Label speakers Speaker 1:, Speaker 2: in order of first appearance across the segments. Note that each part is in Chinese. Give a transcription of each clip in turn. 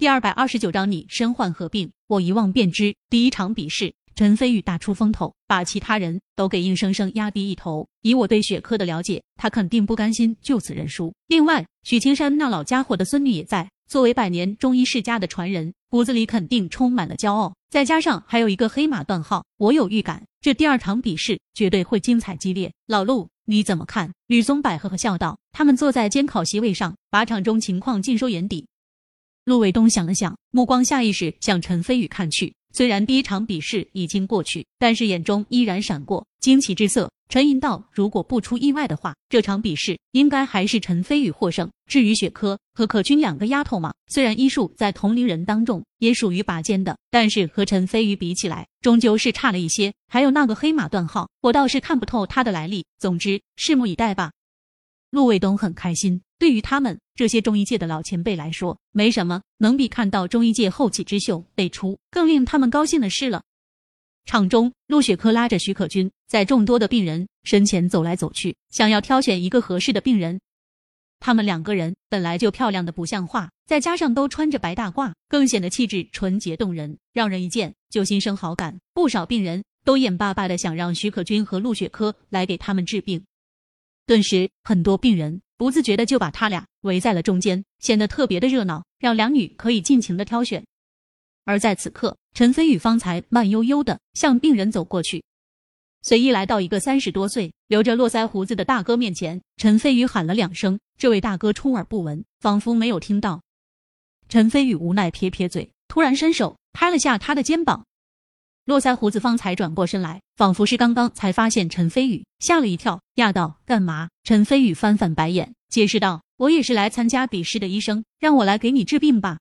Speaker 1: 第二百二十九章，你身患何病？我一望便知。第一场比试，陈飞宇大出风头，把其他人都给硬生生压低一头。以我对雪珂的了解，他肯定不甘心就此认输。另外，许青山那老家伙的孙女也在，作为百年中医世家的传人，骨子里肯定充满了骄傲。再加上还有一个黑马段号，我有预感，这第二场比试绝对会精彩激烈。老陆，你怎么看？吕松柏呵呵笑道。他们坐在监考席位上，把场中情况尽收眼底。陆卫东想了想，目光下意识向陈飞宇看去。虽然第一场比试已经过去，但是眼中依然闪过惊奇之色。沉吟道：“如果不出意外的话，这场比试应该还是陈飞宇获胜。至于雪珂和可君两个丫头嘛，虽然医术在同龄人当中也属于拔尖的，但是和陈飞宇比起来，终究是差了一些。还有那个黑马段号，我倒是看不透他的来历。总之，拭目以待吧。”陆卫东很开心。对于他们这些中医界的老前辈来说，没什么能比看到中医界后起之秀辈出更令他们高兴的事了。场中，陆雪珂拉着徐可君在众多的病人身前走来走去，想要挑选一个合适的病人。他们两个人本来就漂亮的不像话，再加上都穿着白大褂，更显得气质纯洁动人，让人一见就心生好感。不少病人都眼巴巴的想让徐可君和陆雪珂来给他们治病。顿时，很多病人。不自觉的就把他俩围在了中间，显得特别的热闹，让两女可以尽情的挑选。而在此刻，陈飞宇方才慢悠悠的向病人走过去，随意来到一个三十多岁、留着络腮胡子的大哥面前。陈飞宇喊了两声，这位大哥充耳不闻，仿佛没有听到。陈飞宇无奈撇撇嘴，突然伸手拍了下他的肩膀。络腮胡子方才转过身来，仿佛是刚刚才发现陈飞宇，吓了一跳，讶道：“干嘛？”陈飞宇翻翻白眼，解释道：“我也是来参加比试的医生，让我来给你治病吧。”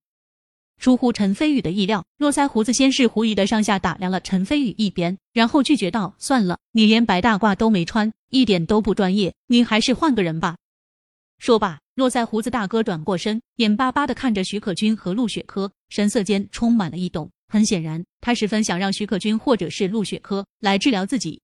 Speaker 1: 出乎陈飞宇的意料，络腮胡子先是狐疑的上下打量了陈飞宇一边，然后拒绝道：“算了，你连白大褂都没穿，一点都不专业，你还是换个人吧。”说罢，络腮胡子大哥转过身，眼巴巴的看着徐可君和陆雪珂，神色间充满了异动。很显然，他十分想让徐可君或者是陆雪珂来治疗自己。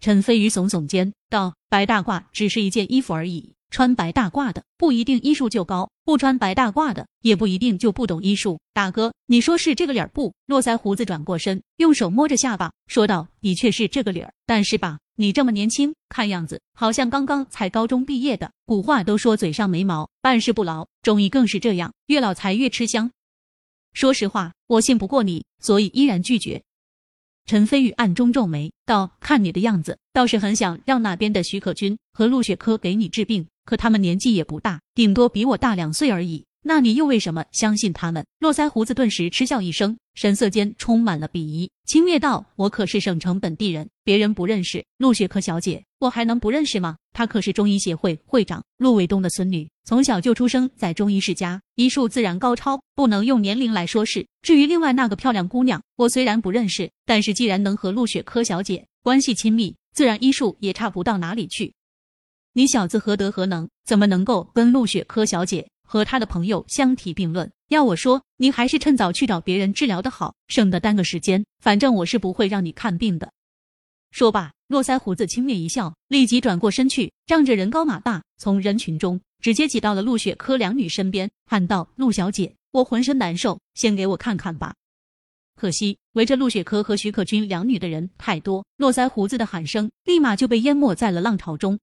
Speaker 1: 陈飞宇耸耸肩道：“白大褂只是一件衣服而已，穿白大褂的不一定医术就高，不穿白大褂的也不一定就不懂医术。大哥，你说是这个理儿不？”络腮胡子转过身，用手摸着下巴说道：“的确是这个理儿，但是吧，你这么年轻，看样子好像刚刚才高中毕业的。古话都说嘴上没毛，办事不牢，中医更是这样，越老才越吃香。”说实话，我信不过你，所以依然拒绝。陈飞宇暗中皱眉道：“看你的样子，倒是很想让那边的许可君和陆雪珂给你治病，可他们年纪也不大，顶多比我大两岁而已。那你又为什么相信他们？”络腮胡子顿时嗤笑一声，神色间充满了鄙夷，轻蔑道：“我可是省城本地人，别人不认识陆雪珂小姐。”我还能不认识吗？她可是中医协会会长陆卫东的孙女，从小就出生在中医世家，医术自然高超，不能用年龄来说事。至于另外那个漂亮姑娘，我虽然不认识，但是既然能和陆雪珂小姐关系亲密，自然医术也差不到哪里去。你小子何德何能，怎么能够跟陆雪珂小姐和他的朋友相提并论？要我说，你还是趁早去找别人治疗的好，省得耽搁时间。反正我是不会让你看病的。说罢。络腮胡子轻蔑一笑，立即转过身去，仗着人高马大，从人群中直接挤到了陆雪珂两女身边，喊道：“陆小姐，我浑身难受，先给我看看吧。”可惜围着陆雪珂和徐可君两女的人太多，络腮胡子的喊声立马就被淹没在了浪潮中。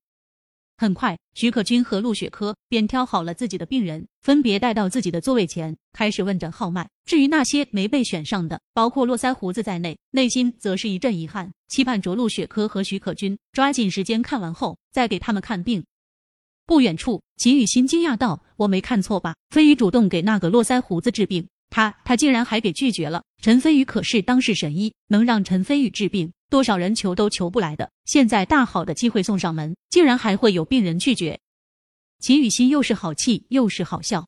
Speaker 1: 很快，徐可君和陆雪珂便挑好了自己的病人，分别带到自己的座位前，开始问诊号脉。至于那些没被选上的，包括络腮胡子在内，内心则是一阵遗憾，期盼着陆雪珂和徐可君抓紧时间看完后再给他们看病。不远处，秦雨欣惊讶道：“我没看错吧？飞宇主动给那个络腮胡子治病，他他竟然还给拒绝了。陈飞宇可是当世神医，能让陈飞宇治病。”多少人求都求不来的，现在大好的机会送上门，竟然还会有病人拒绝。秦雨欣又是好气又是好笑。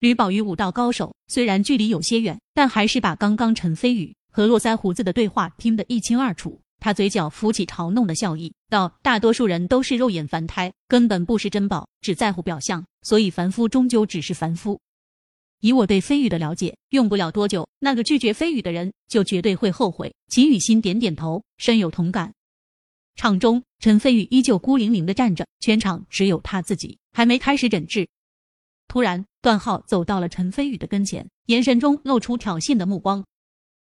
Speaker 1: 吕宝玉武道高手，虽然距离有些远，但还是把刚刚陈飞宇和络腮胡子的对话听得一清二楚。他嘴角浮起嘲弄的笑意，道：“大多数人都是肉眼凡胎，根本不识珍宝，只在乎表象，所以凡夫终究只是凡夫。”以我对飞宇的了解，用不了多久，那个拒绝飞宇的人就绝对会后悔。秦雨欣点点头，深有同感。场中，陈飞宇依旧孤零零的站着，全场只有他自己，还没开始诊治。突然，段浩走到了陈飞宇的跟前，眼神中露出挑衅的目光。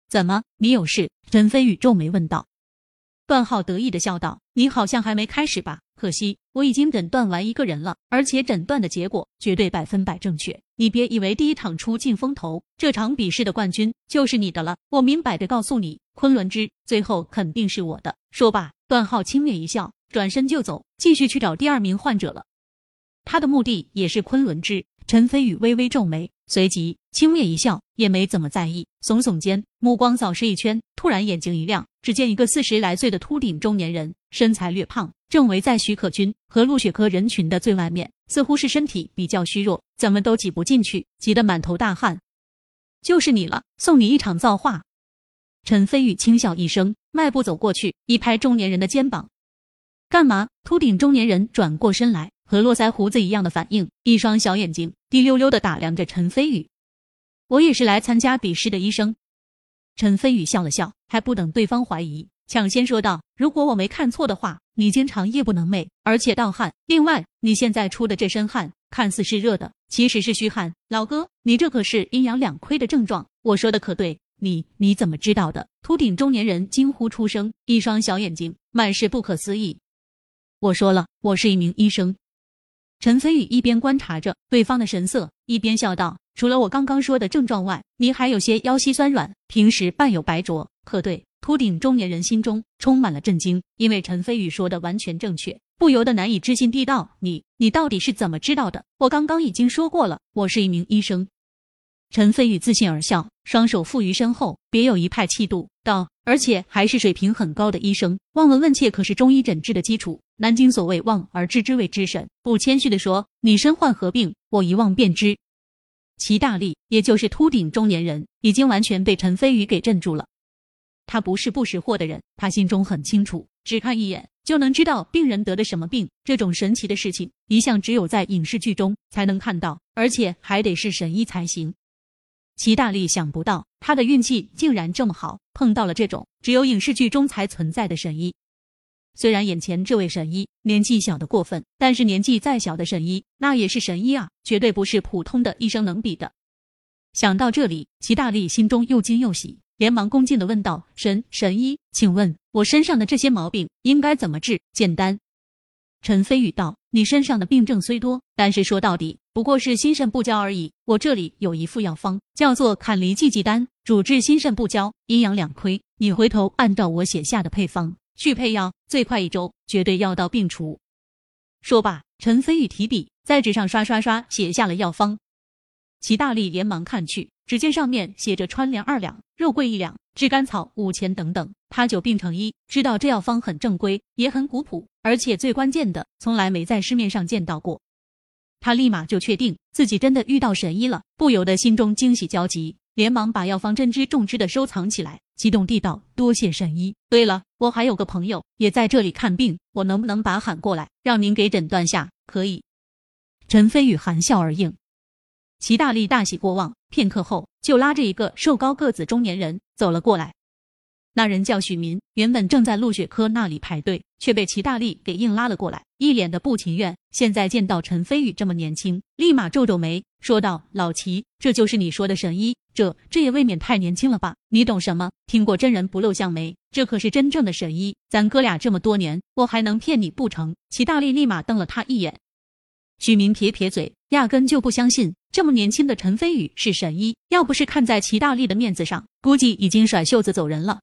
Speaker 1: 怎么，你有事？陈飞宇皱眉问道。段浩得意的笑道：“你好像还没开始吧？可惜我已经诊断完一个人了，而且诊断的结果绝对百分百正确。你别以为第一场出尽风头，这场比试的冠军就是你的了。我明摆着告诉你，昆仑之最后肯定是我的。”说罢，段浩轻蔑一笑，转身就走，继续去找第二名患者了。他的目的也是昆仑之。陈飞宇微微皱眉，随即轻蔑一笑，也没怎么在意，耸耸肩，目光扫视一圈，突然眼睛一亮，只见一个四十来岁的秃顶中年人，身材略胖，正围在许可君和陆雪珂人群的最外面，似乎是身体比较虚弱，怎么都挤不进去，挤得满头大汗。就是你了，送你一场造化。陈飞宇轻笑一声，迈步走过去，一拍中年人的肩膀：“干嘛？”秃顶中年人转过身来。和络腮胡子一样的反应，一双小眼睛滴溜溜的打量着陈飞宇。我也是来参加比试的医生。陈飞宇笑了笑，还不等对方怀疑，抢先说道：“如果我没看错的话，你经常夜不能寐，而且盗汗。另外，你现在出的这身汗，看似是热的，其实是虚汗。老哥，你这可是阴阳两亏的症状。我说的可对？你你怎么知道的？”秃顶中年人惊呼出声，一双小眼睛满是不可思议。我说了，我是一名医生。陈飞宇一边观察着对方的神色，一边笑道：“除了我刚刚说的症状外，你还有些腰膝酸软，平时伴有白浊，可对？”秃顶中年人心中充满了震惊，因为陈飞宇说的完全正确，不由得难以置信地道：“你，你到底是怎么知道的？我刚刚已经说过了，我是一名医生。”陈飞宇自信而笑，双手负于身后，别有一派气度，道：“而且还是水平很高的医生。望闻问切可是中医诊治的基础。南京所谓望而知之谓知神，不谦虚的说，你身患何病，我一望便知。”齐大力，也就是秃顶中年人，已经完全被陈飞宇给镇住了。他不是不识货的人，他心中很清楚，只看一眼就能知道病人得的什么病。这种神奇的事情，一向只有在影视剧中才能看到，而且还得是神医才行。齐大力想不到，他的运气竟然这么好，碰到了这种只有影视剧中才存在的神医。虽然眼前这位神医年纪小的过分，但是年纪再小的神医，那也是神医啊，绝对不是普通的医生能比的。想到这里，齐大力心中又惊又喜，连忙恭敬的问道：“神神医，请问我身上的这些毛病应该怎么治？简单。”陈飞宇道：“你身上的病症虽多，但是说到底不过是心肾不交而已。我这里有一副药方，叫做坎离济济丹，主治心肾不交、阴阳两亏。你回头按照我写下的配方去配药，最快一周绝对药到病除。”说罢，陈飞宇提笔在纸上刷刷刷写下了药方。齐大力连忙看去，只见上面写着川粮二两，肉桂一两，炙甘草五钱等等。他久病成医，知道这药方很正规，也很古朴。而且最关键的，从来没在市面上见到过。他立马就确定自己真的遇到神医了，不由得心中惊喜交集，连忙把药方珍之重之的收藏起来，激动地道：“多谢神医！对了，我还有个朋友也在这里看病，我能不能把喊过来，让您给诊断下？可以？”陈飞宇含笑而应。齐大力大喜过望，片刻后就拉着一个瘦高个子中年人走了过来。那人叫许民，原本正在陆雪珂那里排队，却被齐大力给硬拉了过来，一脸的不情愿。现在见到陈飞宇这么年轻，立马皱皱眉，说道：“老齐，这就是你说的神医？这这也未免太年轻了吧？你懂什么？听过真人不露相没？这可是真正的神医。咱哥俩这么多年，我还能骗你不成？”齐大力立马瞪了他一眼。许明撇撇嘴，压根就不相信这么年轻的陈飞宇是神医。要不是看在齐大力的面子上，估计已经甩袖子走人了。